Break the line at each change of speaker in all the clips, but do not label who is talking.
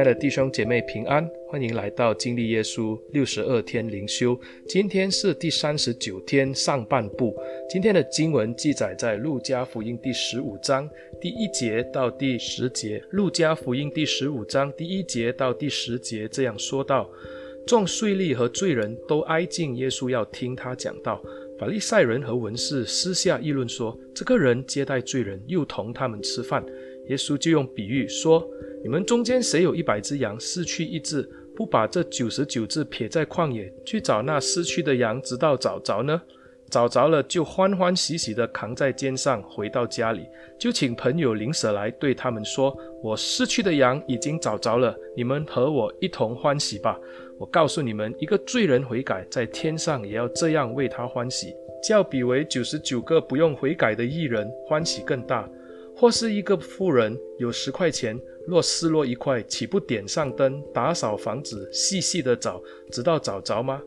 亲爱的弟兄姐妹平安，欢迎来到经历耶稣六十二天灵修。今天是第三十九天上半部。今天的经文记载在路加福音第十五章第一节到第十节。路加福音第十五章第一节到第十节这样说道：众税吏和罪人都挨近耶稣，要听他讲道。法利赛人和文士私下议论说：这个人接待罪人，又同他们吃饭。耶稣就用比喻说。你们中间谁有一百只羊，失去一只，不把这九十九只撇在旷野，去找那失去的羊，直到找着呢？找着了，就欢欢喜喜地扛在肩上，回到家里，就请朋友邻舍来，对他们说：“我失去的羊已经找着了，你们和我一同欢喜吧。”我告诉你们，一个罪人悔改，在天上也要这样为他欢喜，叫比为九十九个不用悔改的义人欢喜更大。或是一个富人有十块钱，若失落一块，岂不点上灯，打扫房子，细细的找，直到找着吗？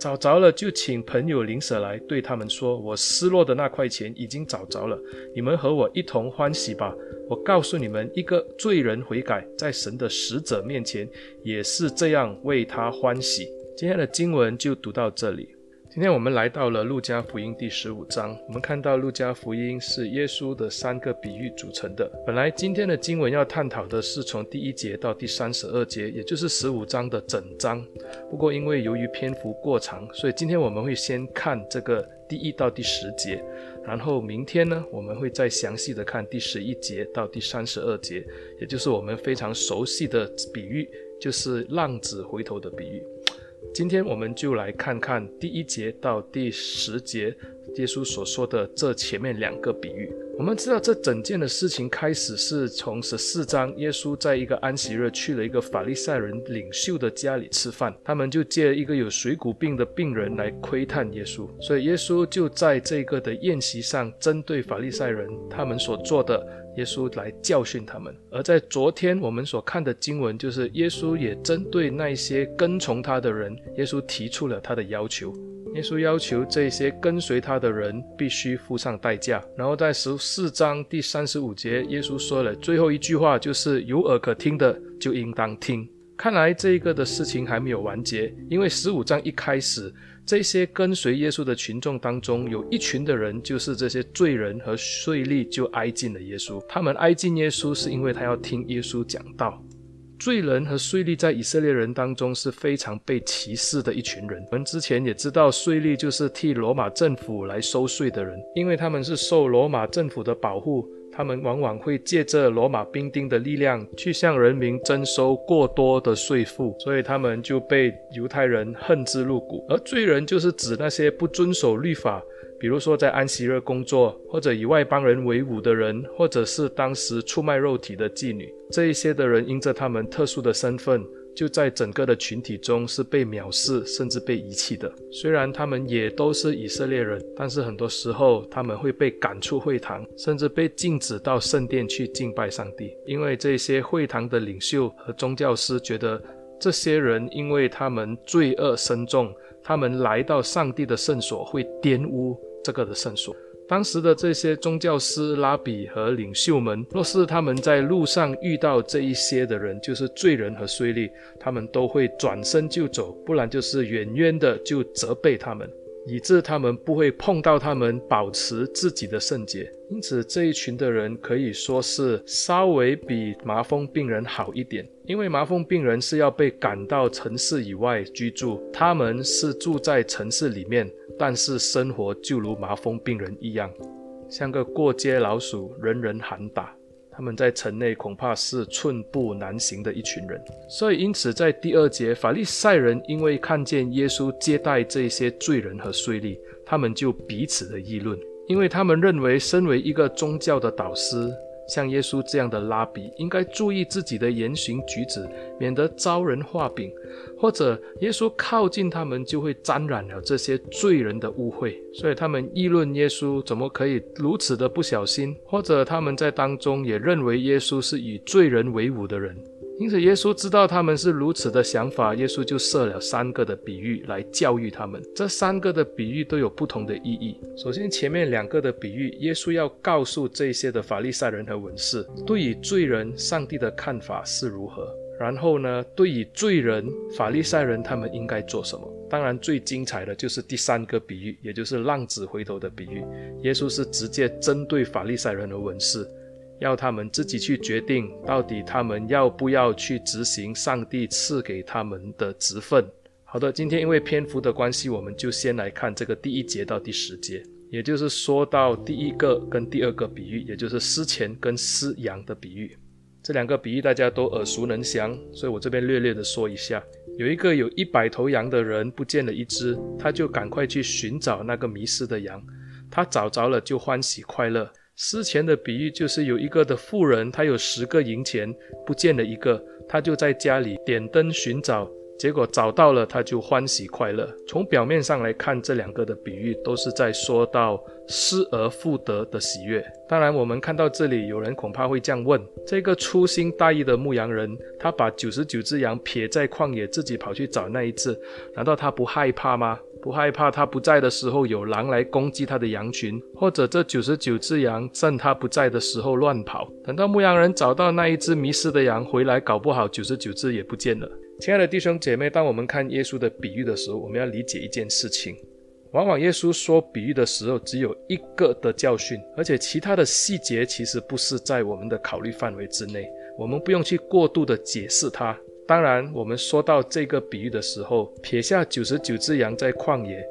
找着了，就请朋友邻舍来，对他们说：“我失落的那块钱已经找着了，你们和我一同欢喜吧。”我告诉你们，一个罪人悔改，在神的使者面前也是这样为他欢喜。今天的经文就读到这里。今天我们来到了路加福音第十五章，我们看到路加福音是耶稣的三个比喻组成的。本来今天的经文要探讨的是从第一节到第三十二节，也就是十五章的整章。不过因为由于篇幅过长，所以今天我们会先看这个第一到第十节，然后明天呢，我们会再详细的看第十一节到第三十二节，也就是我们非常熟悉的比喻，就是浪子回头的比喻。今天我们就来看看第一节到第十节，耶稣所说的这前面两个比喻。我们知道这整件的事情开始是从十四章，耶稣在一个安息日去了一个法利赛人领袖的家里吃饭，他们就借一个有水谷病的病人来窥探耶稣，所以耶稣就在这个的宴席上针对法利赛人他们所做的。耶稣来教训他们，而在昨天我们所看的经文，就是耶稣也针对那些跟从他的人，耶稣提出了他的要求。耶稣要求这些跟随他的人必须付上代价。然后在十四章第三十五节，耶稣说了最后一句话，就是有耳可听的就应当听。看来这一个的事情还没有完结，因为十五章一开始。这些跟随耶稣的群众当中，有一群的人，就是这些罪人和税吏，就挨近了耶稣。他们挨近耶稣，是因为他要听耶稣讲道。罪人和税吏在以色列人当中是非常被歧视的一群人。我们之前也知道，税吏就是替罗马政府来收税的人，因为他们是受罗马政府的保护。他们往往会借着罗马兵丁的力量去向人民征收过多的税赋，所以他们就被犹太人恨之入骨。而罪人就是指那些不遵守律法，比如说在安息日工作，或者以外邦人为伍的人，或者是当时出卖肉体的妓女，这一些的人因着他们特殊的身份。就在整个的群体中是被藐视，甚至被遗弃的。虽然他们也都是以色列人，但是很多时候他们会被赶出会堂，甚至被禁止到圣殿去敬拜上帝。因为这些会堂的领袖和宗教师觉得，这些人因为他们罪恶深重，他们来到上帝的圣所会玷污这个的圣所。当时的这些宗教师、拉比和领袖们，若是他们在路上遇到这一些的人，就是罪人和税吏，他们都会转身就走，不然就是远远的就责备他们。以致他们不会碰到他们，保持自己的圣洁。因此，这一群的人可以说是稍微比麻风病人好一点，因为麻风病人是要被赶到城市以外居住，他们是住在城市里面，但是生活就如麻风病人一样，像个过街老鼠，人人喊打。他们在城内恐怕是寸步难行的一群人，所以因此在第二节，法利赛人因为看见耶稣接待这些罪人和税吏，他们就彼此的议论，因为他们认为身为一个宗教的导师。像耶稣这样的拉比，应该注意自己的言行举止，免得遭人画饼；或者耶稣靠近他们，就会沾染了这些罪人的污秽。所以他们议论耶稣怎么可以如此的不小心；或者他们在当中也认为耶稣是以罪人为伍的人。因此，耶稣知道他们是如此的想法，耶稣就设了三个的比喻来教育他们。这三个的比喻都有不同的意义。首先，前面两个的比喻，耶稣要告诉这些的法利赛人和文士，对于罪人，上帝的看法是如何。然后呢，对于罪人法利赛人，他们应该做什么？当然，最精彩的就是第三个比喻，也就是浪子回头的比喻。耶稣是直接针对法利赛人和文士，要他们自己去决定，到底他们要不要去执行上帝赐给他们的职分。好的，今天因为篇幅的关系，我们就先来看这个第一节到第十节，也就是说到第一个跟第二个比喻，也就是失钱跟失羊的比喻。这两个比喻大家都耳熟能详，所以我这边略略的说一下。有一个有一百头羊的人不见了一只，他就赶快去寻找那个迷失的羊。他找着了就欢喜快乐。失钱的比喻就是有一个的富人，他有十个银钱不见了一个，他就在家里点灯寻找。结果找到了，他就欢喜快乐。从表面上来看，这两个的比喻都是在说到失而复得的喜悦。当然，我们看到这里，有人恐怕会这样问：这个粗心大意的牧羊人，他把九十九只羊撇在旷野，自己跑去找那一只，难道他不害怕吗？不害怕他不在的时候有狼来攻击他的羊群，或者这九十九只羊趁他不在的时候乱跑？等到牧羊人找到那一只迷失的羊回来，搞不好九十九只也不见了。亲爱的弟兄姐妹，当我们看耶稣的比喻的时候，我们要理解一件事情：往往耶稣说比喻的时候，只有一个的教训，而且其他的细节其实不是在我们的考虑范围之内，我们不用去过度的解释它。当然，我们说到这个比喻的时候，撇下九十九只羊在旷野。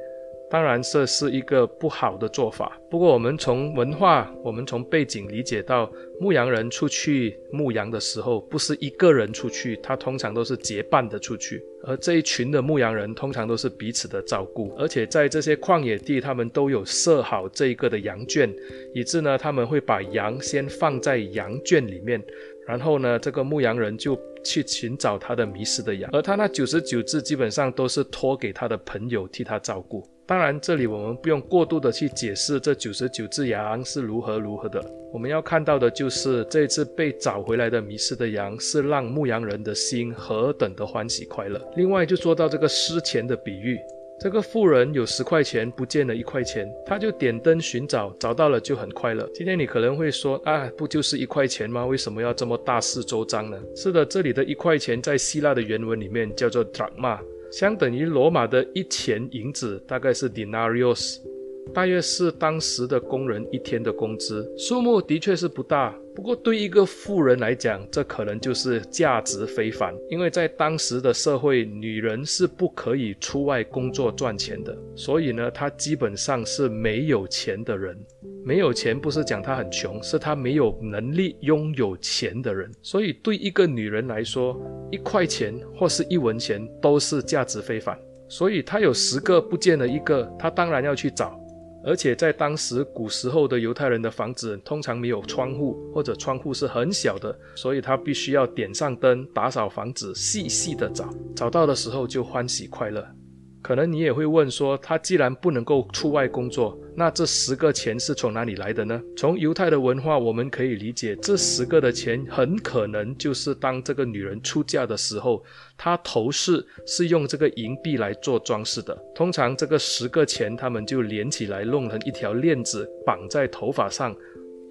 当然，这是一个不好的做法。不过，我们从文化，我们从背景理解到，牧羊人出去牧羊的时候，不是一个人出去，他通常都是结伴的出去。而这一群的牧羊人，通常都是彼此的照顾。而且在这些旷野地，他们都有设好这一个的羊圈，以致呢，他们会把羊先放在羊圈里面，然后呢，这个牧羊人就去寻找他的迷失的羊，而他那九十九只基本上都是托给他的朋友替他照顾。当然，这里我们不用过度的去解释这九十九只羊是如何如何的。我们要看到的就是这一次被找回来的迷失的羊，是让牧羊人的心何等的欢喜快乐。另外，就说到这个失钱的比喻，这个富人有十块钱，不见了一块钱，他就点灯寻找，找到了就很快乐。今天你可能会说啊，不就是一块钱吗？为什么要这么大肆周章呢？是的，这里的一块钱在希腊的原文里面叫做 drachma。相等于罗马的一钱银子，大概是 denarius，大约是当时的工人一天的工资。数目的确是不大。不过，对一个富人来讲，这可能就是价值非凡，因为在当时的社会，女人是不可以出外工作赚钱的，所以呢，她基本上是没有钱的人。没有钱不是讲她很穷，是她没有能力拥有钱的人。所以，对一个女人来说，一块钱或是一文钱都是价值非凡。所以，她有十个不见了一个，她当然要去找。而且在当时古时候的犹太人的房子通常没有窗户，或者窗户是很小的，所以他必须要点上灯，打扫房子，细细的找，找到的时候就欢喜快乐。可能你也会问说，他既然不能够出外工作，那这十个钱是从哪里来的呢？从犹太的文化，我们可以理解，这十个的钱很可能就是当这个女人出嫁的时候，她头饰是用这个银币来做装饰的。通常这个十个钱，他们就连起来弄成一条链子，绑在头发上。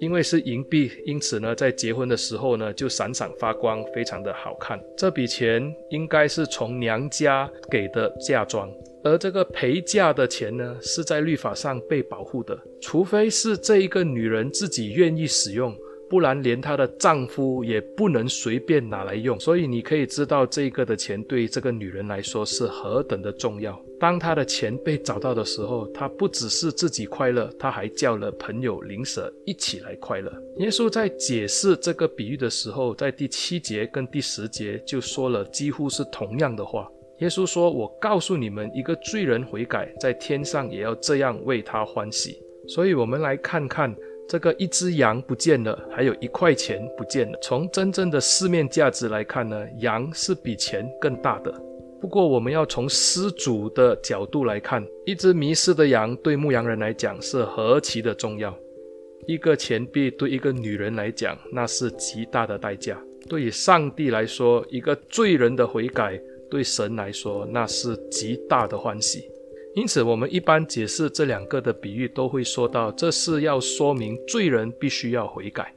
因为是银币，因此呢，在结婚的时候呢，就闪闪发光，非常的好看。这笔钱应该是从娘家给的嫁妆，而这个陪嫁的钱呢，是在律法上被保护的，除非是这一个女人自己愿意使用。不然，连她的丈夫也不能随便拿来用。所以，你可以知道这个的钱对这个女人来说是何等的重要。当她的钱被找到的时候，她不只是自己快乐，她还叫了朋友邻舍一起来快乐。耶稣在解释这个比喻的时候，在第七节跟第十节就说了几乎是同样的话。耶稣说：“我告诉你们，一个罪人悔改，在天上也要这样为他欢喜。”所以，我们来看看。这个一只羊不见了，还有一块钱不见了。从真正的市面价值来看呢，羊是比钱更大的。不过，我们要从失主的角度来看，一只迷失的羊对牧羊人来讲是何其的重要。一个钱币对一个女人来讲，那是极大的代价。对于上帝来说，一个罪人的悔改，对神来说，那是极大的欢喜。因此，我们一般解释这两个的比喻，都会说到，这是要说明罪人必须要悔改，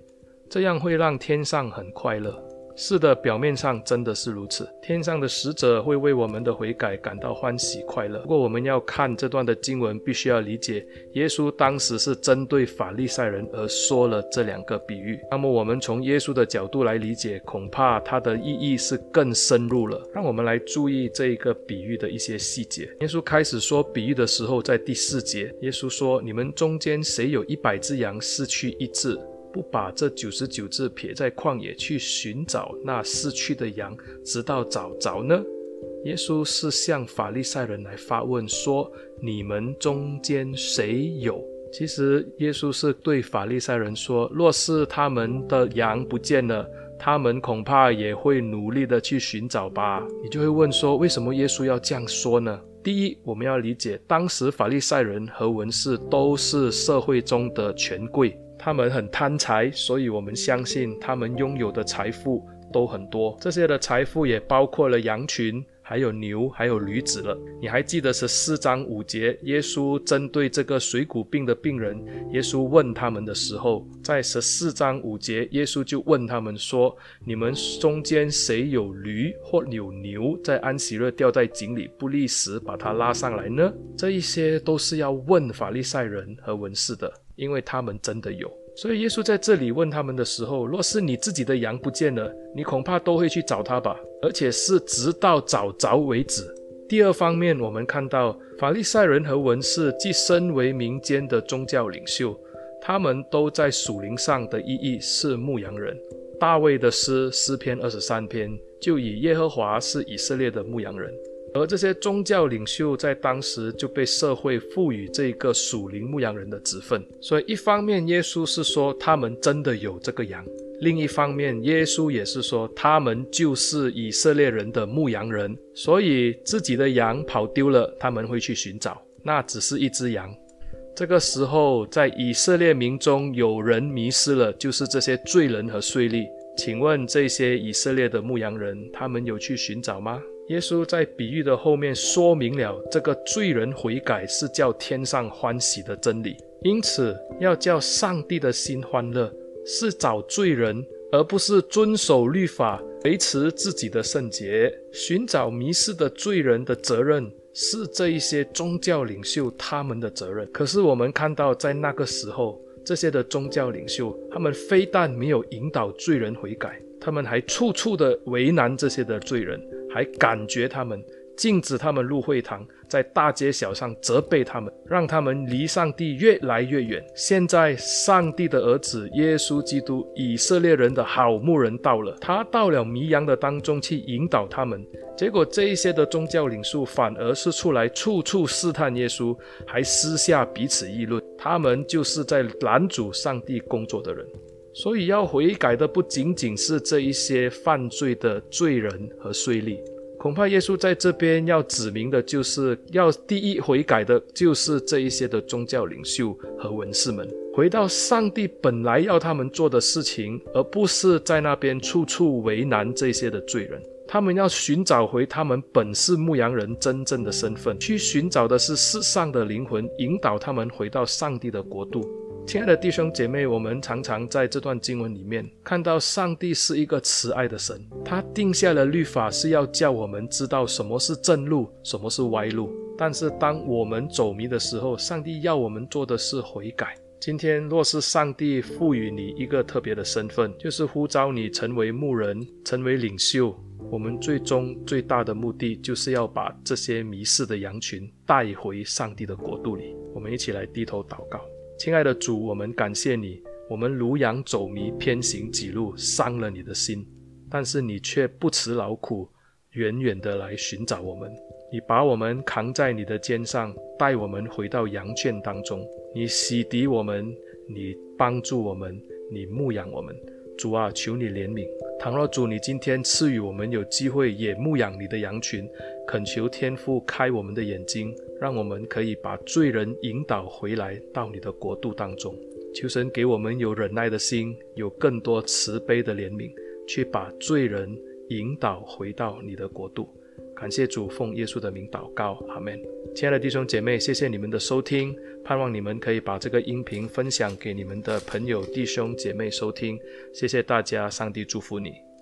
这样会让天上很快乐。是的，表面上真的是如此。天上的使者会为我们的悔改感到欢喜快乐。不过，我们要看这段的经文，必须要理解，耶稣当时是针对法利赛人而说了这两个比喻。那么，我们从耶稣的角度来理解，恐怕它的意义是更深入了。让我们来注意这一个比喻的一些细节。耶稣开始说比喻的时候，在第四节，耶稣说：“你们中间谁有一百只羊，失去一只？”不把这九十九只撇在旷野去寻找那失去的羊，直到找着呢？耶稣是向法利赛人来发问说：“你们中间谁有？”其实耶稣是对法利赛人说：“若是他们的羊不见了，他们恐怕也会努力的去寻找吧。”你就会问说：“为什么耶稣要这样说呢？”第一，我们要理解，当时法利赛人和文士都是社会中的权贵。他们很贪财，所以我们相信他们拥有的财富都很多。这些的财富也包括了羊群，还有牛，还有驴子了。你还记得十四章五节，耶稣针对这个水谷病的病人，耶稣问他们的时候，在十四章五节，耶稣就问他们说：“你们中间谁有驴或有牛，在安息日掉在井里，不立时把它拉上来呢？”这一些都是要问法利赛人和文士的。因为他们真的有，所以耶稣在这里问他们的时候，若是你自己的羊不见了，你恐怕都会去找他吧，而且是直到找着为止。第二方面，我们看到法利赛人和文士既身为民间的宗教领袖，他们都在属灵上的意义是牧羊人。大卫的诗诗篇二十三篇就以耶和华是以色列的牧羊人。而这些宗教领袖在当时就被社会赋予这个属灵牧羊人的职分，所以一方面耶稣是说他们真的有这个羊，另一方面耶稣也是说他们就是以色列人的牧羊人，所以自己的羊跑丢了，他们会去寻找，那只是一只羊。这个时候在以色列民中有人迷失了，就是这些罪人和税吏。请问这些以色列的牧羊人，他们有去寻找吗？耶稣在比喻的后面说明了，这个罪人悔改是叫天上欢喜的真理，因此要叫上帝的心欢乐，是找罪人，而不是遵守律法，维持自己的圣洁。寻找迷失的罪人的责任是这一些宗教领袖他们的责任。可是我们看到，在那个时候，这些的宗教领袖，他们非但没有引导罪人悔改，他们还处处的为难这些的罪人。还感觉他们，禁止他们入会堂，在大街小巷责备他们，让他们离上帝越来越远。现在，上帝的儿子耶稣基督，以色列人的好牧人到了，他到了迷羊的当中去引导他们。结果，这一些的宗教领袖反而是出来处处试探耶稣，还私下彼此议论，他们就是在拦阻上帝工作的人。所以要悔改的不仅仅是这一些犯罪的罪人和税吏，恐怕耶稣在这边要指明的就是要第一悔改的就是这一些的宗教领袖和文士们，回到上帝本来要他们做的事情，而不是在那边处处为难这些的罪人。他们要寻找回他们本是牧羊人真正的身份，去寻找的是世上的灵魂，引导他们回到上帝的国度。亲爱的弟兄姐妹，我们常常在这段经文里面看到，上帝是一个慈爱的神，他定下了律法是要叫我们知道什么是正路，什么是歪路。但是当我们走迷的时候，上帝要我们做的是悔改。今天若是上帝赋予你一个特别的身份，就是呼召你成为牧人，成为领袖，我们最终最大的目的就是要把这些迷失的羊群带回上帝的国度里。我们一起来低头祷告。亲爱的主，我们感谢你。我们如羊走迷，偏行己路，伤了你的心。但是你却不辞劳苦，远远的来寻找我们。你把我们扛在你的肩上，带我们回到羊圈当中。你洗涤我们，你帮助我们，你牧养我们。主啊，求你怜悯。倘若主你今天赐予我们有机会也牧养你的羊群，恳求天父开我们的眼睛。让我们可以把罪人引导回来到你的国度当中，求神给我们有忍耐的心，有更多慈悲的怜悯，去把罪人引导回到你的国度。感谢主，奉耶稣的名祷告，阿门。亲爱的弟兄姐妹，谢谢你们的收听，盼望你们可以把这个音频分享给你们的朋友、弟兄姐妹收听。谢谢大家，上帝祝福你。